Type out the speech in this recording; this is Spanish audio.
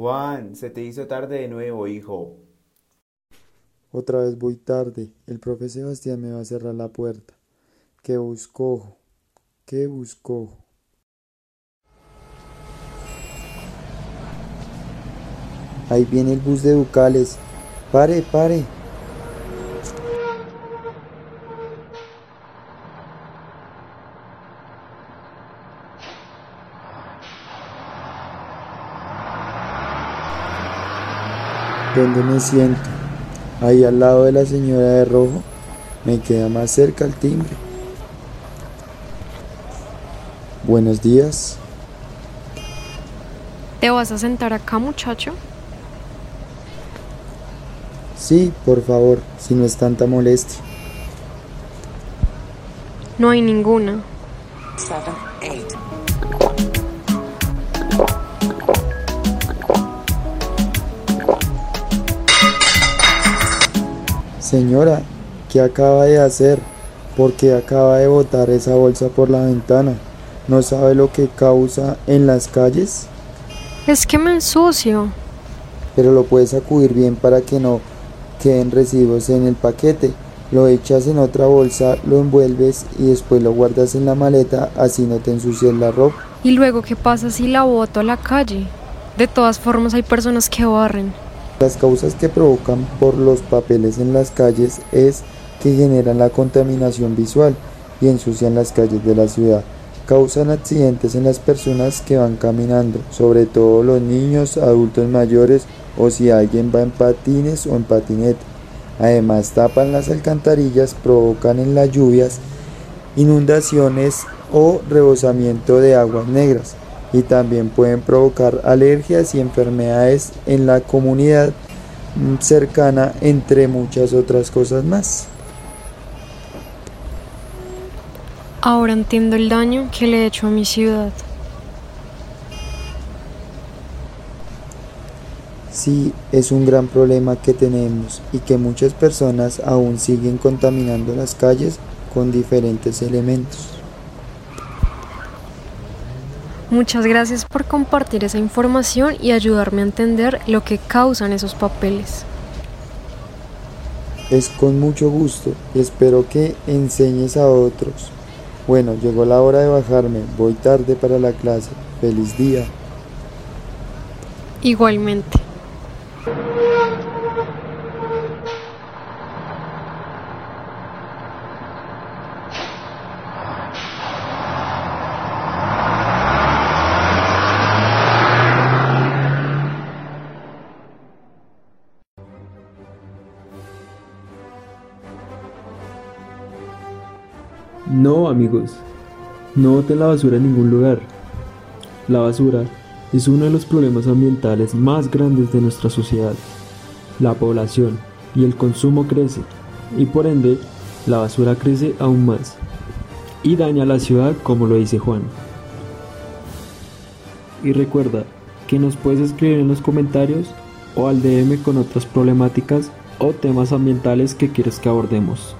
Juan, se te hizo tarde de nuevo, hijo. Otra vez voy tarde. El profe Sebastián me va a cerrar la puerta. ¿Qué buscó? ¿Qué buscó? Ahí viene el bus de Ducales. Pare, pare. ¿Dónde me siento? Ahí al lado de la señora de rojo. Me queda más cerca el timbre. Buenos días. ¿Te vas a sentar acá, muchacho? Sí, por favor, si no es tanta molestia. No hay ninguna. seven, eight. Señora, ¿qué acaba de hacer? ¿Por qué acaba de botar esa bolsa por la ventana? ¿No sabe lo que causa en las calles? Es que me ensucio. Pero lo puedes sacudir bien para que no queden residuos en el paquete. Lo echas en otra bolsa, lo envuelves y después lo guardas en la maleta, así no te ensucias la ropa. ¿Y luego qué pasa si la boto a la calle? De todas formas hay personas que barren. Las causas que provocan por los papeles en las calles es que generan la contaminación visual y ensucian las calles de la ciudad. Causan accidentes en las personas que van caminando, sobre todo los niños, adultos mayores o si alguien va en patines o en patinete. Además tapan las alcantarillas, provocan en las lluvias inundaciones o rebosamiento de aguas negras y también pueden provocar alergias y enfermedades en la comunidad mm, cercana entre muchas otras cosas más. Ahora entiendo el daño que le he hecho a mi ciudad. Sí, es un gran problema que tenemos y que muchas personas aún siguen contaminando las calles con diferentes elementos. Muchas gracias por compartir esa información y ayudarme a entender lo que causan esos papeles. Es con mucho gusto y espero que enseñes a otros. Bueno, llegó la hora de bajarme, voy tarde para la clase. Feliz día. Igualmente. No, amigos, no boten la basura en ningún lugar. La basura es uno de los problemas ambientales más grandes de nuestra sociedad. La población y el consumo crece y por ende la basura crece aún más y daña la ciudad como lo dice Juan. Y recuerda que nos puedes escribir en los comentarios o al DM con otras problemáticas o temas ambientales que quieres que abordemos.